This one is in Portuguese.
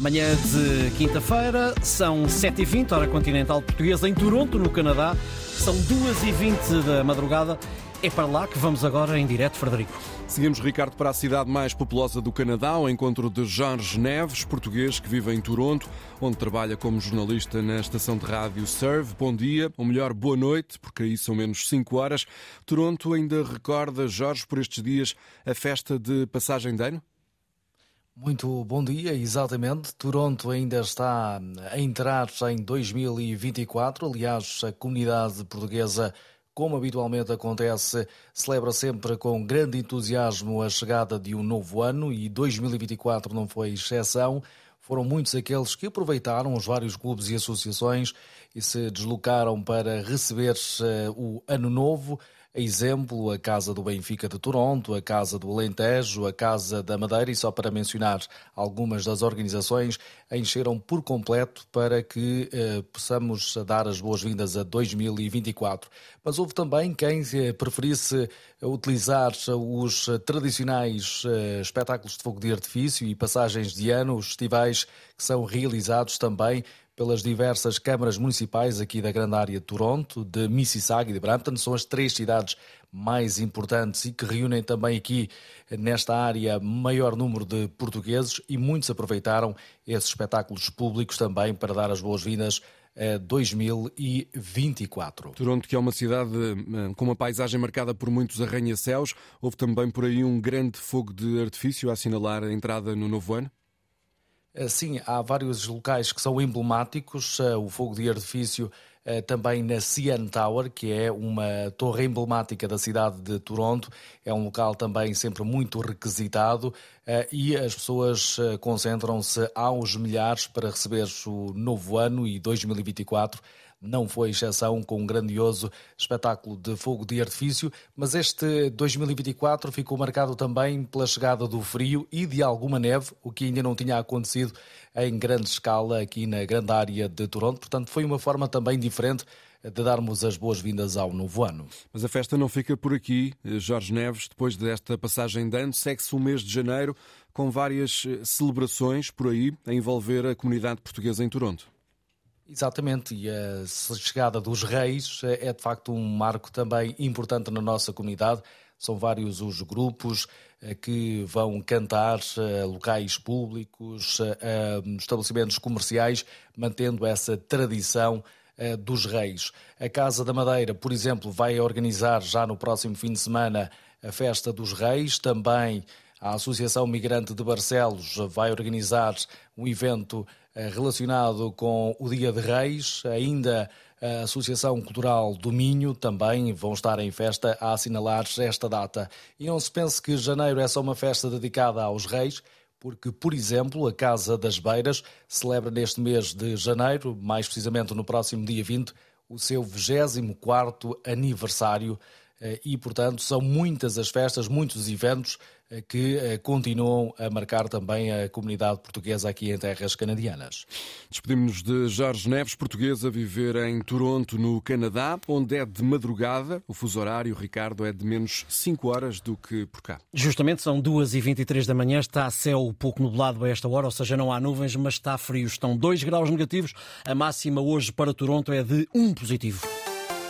Manhã de quinta-feira, são 7h20, hora continental portuguesa, em Toronto, no Canadá. São 2h20 da madrugada. É para lá que vamos agora em direto, Frederico. Seguimos, Ricardo, para a cidade mais populosa do Canadá, ao encontro de Jorge Neves, português que vive em Toronto, onde trabalha como jornalista na estação de rádio Serve. Bom dia, ou melhor, boa noite, porque aí são menos 5 horas. Toronto ainda recorda, Jorge, por estes dias, a festa de passagem de ano? Muito bom dia, exatamente. Toronto ainda está a entrar em 2024. Aliás, a comunidade portuguesa, como habitualmente acontece, celebra sempre com grande entusiasmo a chegada de um novo ano e 2024 não foi exceção. Foram muitos aqueles que aproveitaram os vários clubes e associações e se deslocaram para receber o ano novo exemplo, a Casa do Benfica de Toronto, a Casa do Alentejo, a Casa da Madeira, e só para mencionar algumas das organizações, encheram por completo para que eh, possamos dar as boas-vindas a 2024. Mas houve também quem eh, preferisse utilizar os tradicionais eh, espetáculos de fogo de artifício e passagens de ano, os festivais que são realizados também pelas diversas câmaras municipais aqui da grande área de Toronto, de Mississauga e de Brampton. São as três cidades mais importantes e que reúnem também aqui nesta área maior número de portugueses e muitos aproveitaram esses espetáculos públicos também para dar as boas-vindas a 2024. Toronto, que é uma cidade eh, com uma paisagem marcada por muitos arranha-céus, houve também por aí um grande fogo de artifício a assinalar a entrada no novo ano? Eh, sim, há vários locais que são emblemáticos. Eh, o fogo de artifício eh, também na CN Tower, que é uma torre emblemática da cidade de Toronto. É um local também sempre muito requisitado e as pessoas concentram-se aos milhares para receber o novo ano e 2024 não foi exceção com um grandioso espetáculo de fogo de artifício, mas este 2024 ficou marcado também pela chegada do frio e de alguma neve, o que ainda não tinha acontecido em grande escala aqui na grande área de Toronto. Portanto, foi uma forma também diferente de darmos as boas-vindas ao novo ano. Mas a festa não fica por aqui, Jorge Neves. Depois desta passagem de ano, segue-se o mês de janeiro com várias eh, celebrações por aí a envolver a comunidade portuguesa em Toronto. Exatamente, e a chegada dos reis é de facto um marco também importante na nossa comunidade. São vários os grupos eh, que vão cantar a locais públicos, a estabelecimentos comerciais, mantendo essa tradição eh, dos reis. A Casa da Madeira, por exemplo, vai organizar já no próximo fim de semana a Festa dos Reis, também a Associação Migrante de Barcelos vai organizar um evento eh, relacionado com o Dia de Reis, ainda a Associação Cultural do Minho também vão estar em festa a assinalar esta data. E não se pense que janeiro é só uma festa dedicada aos reis, porque, por exemplo, a Casa das Beiras celebra neste mês de janeiro, mais precisamente no próximo dia 20, o seu 24º aniversário eh, e, portanto, são muitas as festas, muitos eventos eh, que eh, continuam a marcar também a comunidade portuguesa aqui em terras canadianas. Despedimos-nos de Jorge Neves, português a viver em Toronto, no Canadá, onde é de madrugada. O fuso horário, Ricardo, é de menos 5 horas do que por cá. Justamente, são 2h23 da manhã, está céu pouco nublado a esta hora, ou seja, não há nuvens, mas está frio. Estão 2 graus negativos. A máxima hoje para Toronto é de 1 positivo.